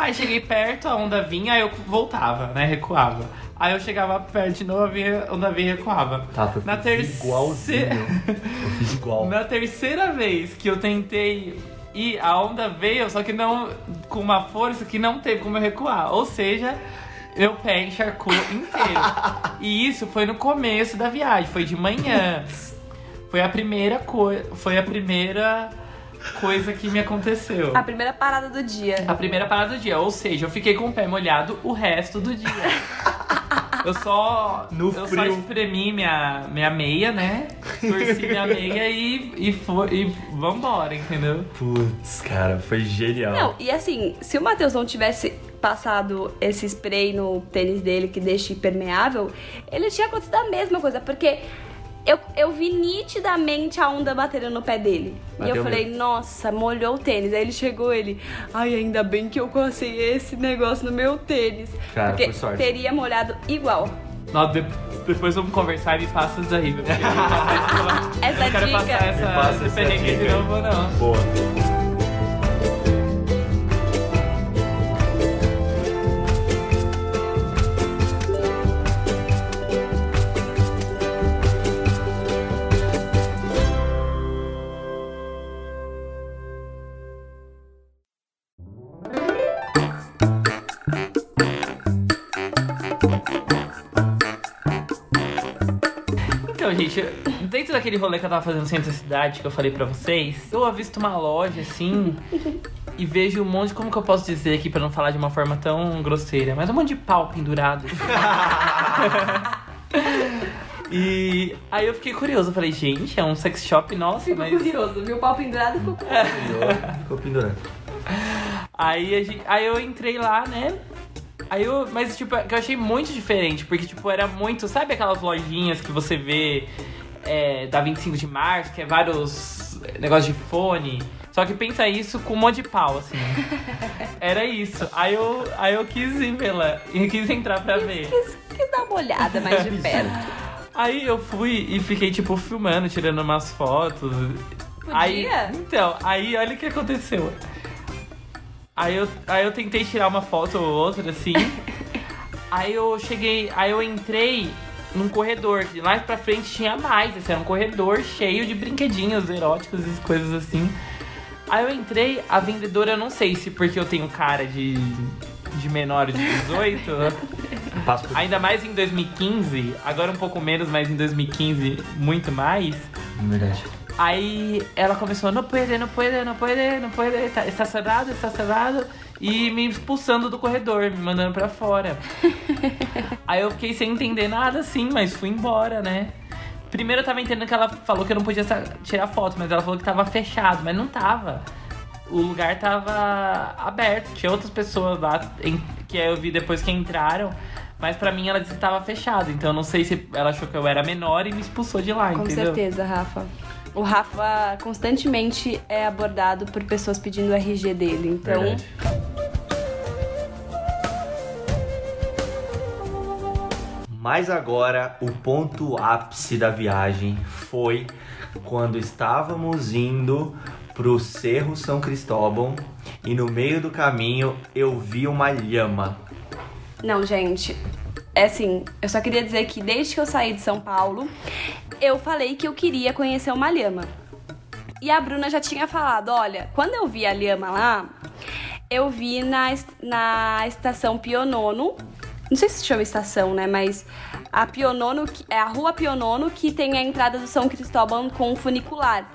Aí cheguei perto, a onda vinha, aí eu voltava, né? Recuava. Aí eu chegava perto de novo, a onda vinha e recuava. Tá, eu Na terceira- igualzinho. (laughs) Eu fiz igual. Na terceira vez que eu tentei ir, a onda veio, só que não com uma força que não teve como eu recuar. Ou seja, meu pé encharcou inteiro. (laughs) e isso foi no começo da viagem, foi de manhã. Foi a primeira coisa, foi a primeira coisa que me aconteceu. A primeira parada do dia. A primeira parada do dia, ou seja, eu fiquei com o pé molhado o resto do dia. (laughs) Eu só, No eu só frio. espremi minha, minha meia, né? Torci minha meia e, e, foi, e vambora, entendeu? Putz, cara, foi genial. Não, e assim, se o Matheus não tivesse passado esse spray no tênis dele que deixa impermeável, ele tinha acontecido a mesma coisa, porque eu, eu vi nitidamente a onda batendo no pé dele. e Bateu eu falei, mesmo. nossa, molhou o tênis. Aí ele chegou, ele, ai, ainda bem que eu cocei esse negócio no meu tênis. Cara, porque foi sorte. teria molhado igual. De- depois vamos conversar e passa isso aí, não (laughs) Essa eu não quero dica. passar essa, passa essa de dica aí. novo, não. Boa. Gente, dentro daquele rolê que eu tava fazendo no centro da cidade, que eu falei pra vocês, eu avisto uma loja assim e vejo um monte de. Como que eu posso dizer aqui pra não falar de uma forma tão grosseira? Mas um monte de pau pendurado. (laughs) e aí eu fiquei curioso. Eu falei, gente, é um sex shop, nossa, Ficou mas. curioso, viu o pau pendurado e ficou curioso. Ficou pendurando. Aí, a gente- aí eu entrei lá, né? Aí eu, mas tipo, que eu achei muito diferente, porque tipo, era muito, sabe aquelas lojinhas que você vê é, da 25 de março, que é vários negócios de fone. Só que pensa isso com um monte de pau, assim. (laughs) Era isso. Aí eu, aí eu quis ir vê-la. E quis entrar pra ver. Quis, quis dar uma olhada mais de (laughs) perto. Aí eu fui e fiquei, tipo, filmando, tirando umas fotos. Aí, Podia? então, aí olha o que aconteceu. Aí eu, aí eu tentei tirar uma foto ou outra, assim. (laughs) aí eu cheguei, aí eu entrei num corredor. E lá pra frente tinha mais. Esse era um corredor cheio de brinquedinhos eróticos e coisas assim. Aí eu entrei, a vendedora, eu não sei se porque eu tenho cara de, de menor de 18. (laughs) Passo por... Ainda mais em 2015, agora um pouco menos, mas em 2015 muito mais. Verdade. Aí ela começou, não pode, não pode, não pode, não pode, tá, está cerrado, está cerrado. E me expulsando do corredor, me mandando pra fora. (laughs) Aí eu fiquei sem entender nada assim, mas fui embora, né? Primeiro eu tava entendendo que ela falou que eu não podia tirar foto, mas ela falou que tava fechado, mas não tava. O lugar tava aberto, tinha outras pessoas lá, que eu vi depois que entraram. Mas pra mim ela disse que tava fechado, então eu não sei se ela achou que eu era menor e me expulsou de lá, Com entendeu? certeza, Rafa. O Rafa constantemente é abordado por pessoas pedindo o RG dele. Então, Verdade. Mas agora o ponto ápice da viagem foi quando estávamos indo pro Cerro São Cristóvão e no meio do caminho eu vi uma lhama. não, gente. É assim, eu só queria dizer que desde que eu saí de São Paulo, eu falei que eu queria conhecer uma lhama. E a Bruna já tinha falado, olha, quando eu vi a lhama lá, eu vi na, na estação Pionono. Não sei se chama estação, né? Mas a Pionono, é a rua Pionono que tem a entrada do São Cristóvão com o funicular.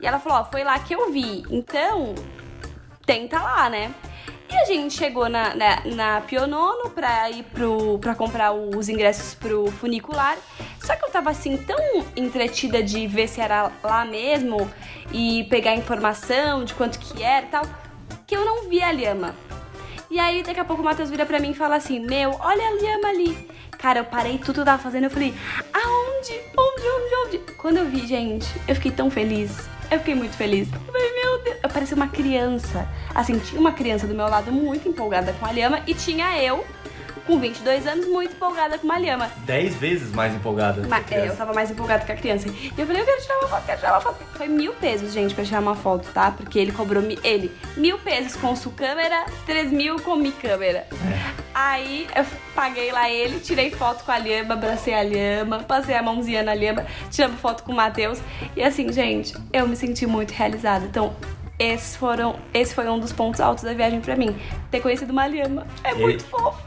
E ela falou, ó, foi lá que eu vi. Então, tenta lá, né? E a gente chegou na, na, na Pionono pra ir pro, pra comprar os ingressos pro funicular. Só que eu tava assim tão entretida de ver se era lá mesmo e pegar informação de quanto que era e tal, que eu não vi a lhama. E aí daqui a pouco o Matheus vira pra mim e fala assim: Meu, olha a lhama ali. Cara, eu parei tudo que eu tava fazendo. Eu falei: Aonde? Onde, onde, onde? Quando eu vi, gente, eu fiquei tão feliz. Eu fiquei muito feliz. Eu falei, meu Deus. Eu parecia uma criança. Assim, tinha uma criança do meu lado muito empolgada com a lhama e tinha eu, com 22 anos, muito empolgada com uma lhama. Dez vezes mais empolgada. que a Mas, é, eu tava mais empolgada que a criança. E eu falei, eu quero tirar uma foto, quero tirar uma foto. Foi mil pesos, gente, pra tirar uma foto, tá? Porque ele cobrou ele mil pesos com sua câmera, três mil com mi câmera. Aí eu paguei lá ele, tirei foto com a lhama, abracei a lhama, passei a mãozinha na lhama, tiramos foto com o Matheus. E assim, gente, eu me senti muito realizada. Então, esses foram, esse foi um dos pontos altos da viagem pra mim. Ter conhecido uma lhama. É Ele- muito fofo.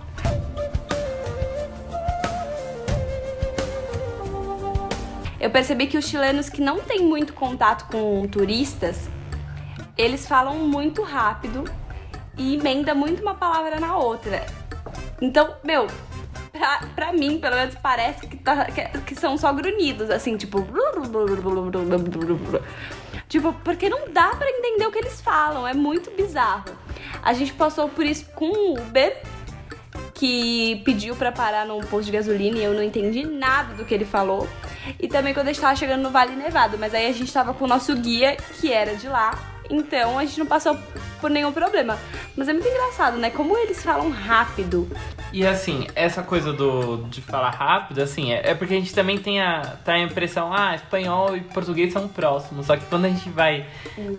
Eu percebi que os chilenos que não têm muito contato com turistas, eles falam muito rápido e emenda muito uma palavra na outra. Então, meu, pra, pra mim, pelo menos, parece que, tá- que, que são só grunhidos, assim, tipo. Tipo, porque não dá pra entender o que eles falam, é muito bizarro. A gente passou por isso com o Uber, que pediu pra parar num posto de gasolina e eu não entendi nada do que ele falou. E também quando a gente tava chegando no Vale Nevado, mas aí a gente tava com o nosso guia, que era de lá, então a gente não passou por nenhum problema. Mas é muito engraçado, né? Como eles falam rápido. E assim, essa coisa do, de falar rápido, assim, é, é porque a gente também tem a, tá a impressão, ah, espanhol e português são próximos. Só que quando a gente vai.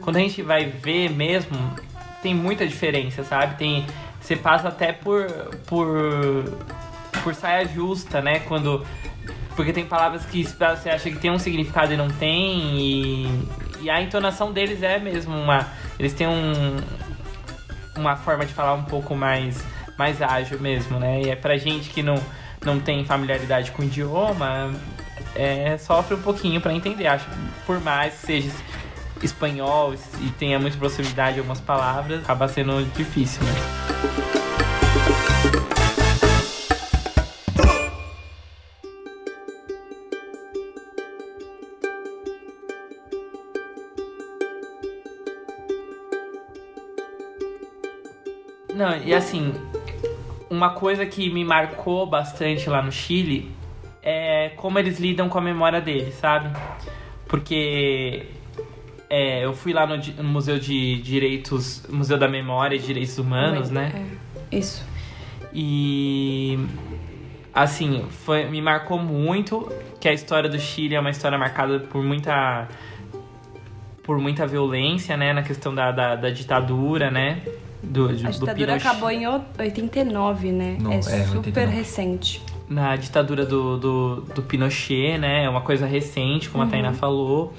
Quando a gente vai ver mesmo, tem muita diferença, sabe? Tem. Você passa até por. por. por saia justa, né? Quando. Porque tem palavras que você acha que tem um significado e não tem, e, e a entonação deles é mesmo uma. Eles têm um, uma forma de falar um pouco mais, mais ágil mesmo, né? E é pra gente que não, não tem familiaridade com o idioma, é, sofre um pouquinho pra entender. Acho por mais que seja espanhol e tenha muita proximidade algumas palavras, acaba sendo difícil, né? Assim, uma coisa que me marcou bastante lá no Chile é como eles lidam com a memória deles, sabe? Porque é, eu fui lá no, no Museu de Direitos, Museu da Memória e Direitos Humanos, né? É, isso. E assim, foi, me marcou muito que a história do Chile é uma história marcada por muita por muita violência, né, na questão da, da, da ditadura, né, do, A do ditadura acabou em o- 89, né? Não, é, é, super 89. recente. na ditadura do, do, do Pinochet, né? É uma coisa recente, como a Tainá falou.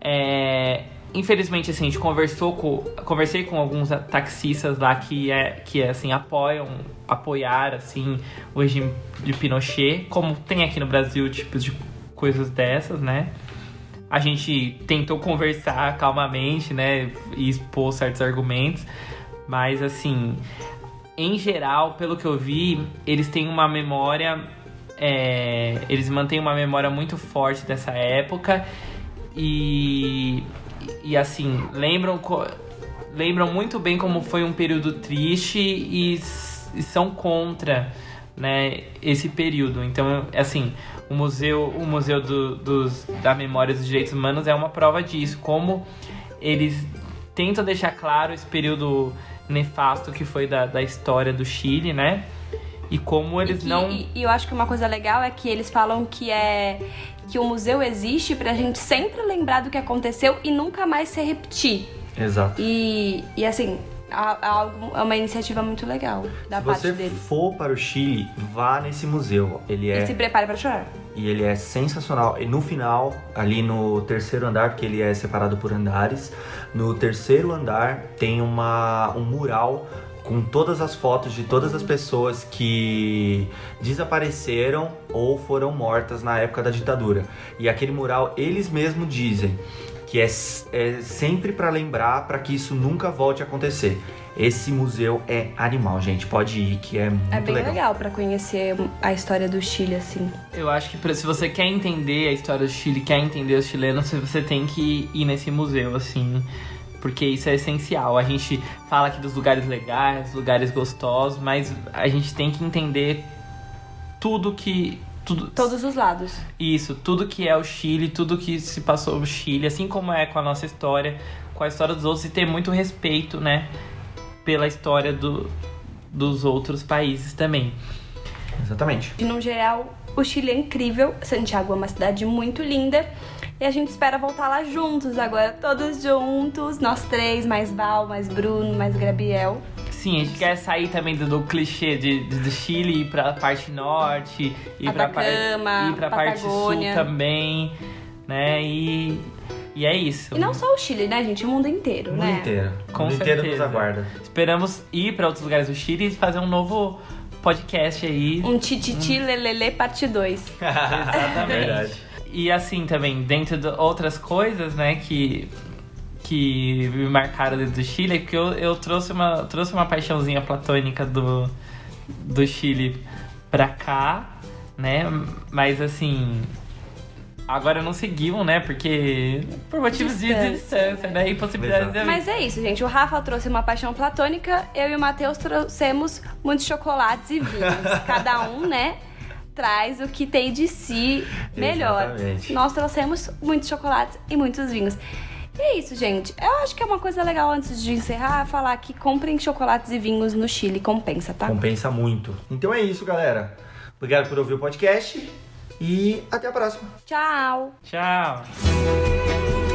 É, infelizmente, assim, a gente conversou com, conversei com alguns taxistas lá que, é, que assim, apoiam, apoiar, assim, o regime de Pinochet, como tem aqui no Brasil tipos de coisas dessas, né? A gente tentou conversar calmamente, né? E expor certos argumentos. Mas, assim, em geral, pelo que eu vi, eles têm uma memória. é, eles mantêm uma memória muito forte dessa época. E. E assim, lembram. Lembram muito bem como foi um período triste e, e são contra né, esse período. Então, assim, o museu, o museu do, dos, da memória dos direitos humanos é uma prova disso. Como eles tentam deixar claro esse período nefasto que foi da, da história do Chile, né? E como eles e, que- não. e- e eu acho que uma coisa legal é que eles falam que é que o museu existe pra gente sempre lembrar do que aconteceu e nunca mais se repetir. Exato. E, e assim, algo- é uma iniciativa muito legal da Se parte você deles. for para o Chile, vá nesse museu. Ele é E se prepare pra chorar. e ele é sensacional. E no final, ali no terceiro andar, porque ele é separado por andares, no terceiro andar tem uma, um mural com todas as fotos de todas as pessoas que desapareceram ou foram mortas na época da ditadura. E aquele mural, eles mesmos dizem que é, é sempre para lembrar para que isso nunca volte a acontecer. Esse museu é animal, gente. Pode ir, que é muito É bem legal, legal. pra conhecer a história do Chile, assim. Eu acho que pra- se você quer entender a história do Chile, quer entender os chilenos, você tem que ir nesse museu, assim. Porque isso é essencial. A gente fala aqui dos lugares legais, lugares gostosos, mas a gente tem que entender tudo que. Tudo, Todos os lados. Isso, tudo que é o Chile, tudo que se passou no Chile, assim como é com a nossa história, com a história dos outros, e ter muito respeito, né? Pela história do, dos outros países também. Exatamente. E no geral, o Chile é incrível. Santiago é uma cidade muito linda. E a gente espera voltar lá juntos agora, todos juntos. Nós três, mais Val, mais Bruno, mais Gabriel. Sim, a gente quer sair também do, do clichê de, de- do Chile e ir pra parte norte, ir pra, par- Atacama, ir pra parte sul também, né? E, e é isso. E não só o Chile, né, gente? O mundo inteiro, O mundo né? inteiro. Com o mundo inteiro nos certeza. aguarda. Esperamos ir pra outros lugares do Chile e fazer um novo podcast aí. Um tititi lelele parte 2. (laughs) Exatamente. Verdade. E assim também, dentro de outras coisas, né, que, que me marcaram dentro do Chile, é que eu, eu trouxe, uma, trouxe uma paixãozinha platônica do, do Chile pra cá, né? Mas assim. Agora não seguiam, né? Porque. Por motivos de Distância. distância, né? E possibilidades de Mas é isso, gente. O Rafa trouxe uma paixão platônica, eu e o Matheus trouxemos muitos chocolates e vinhos. (laughs) Cada um, né, traz o que tem de si melhor. Exatamente. Nós trouxemos muitos chocolates e muitos vinhos. E é isso, gente. Eu acho que é uma coisa legal antes de encerrar falar que comprem chocolates e vinhos no Chile, compensa, tá? Compensa muito. Então é isso, galera. Obrigado por ouvir o podcast e até a próxima. Tchau! Tchau!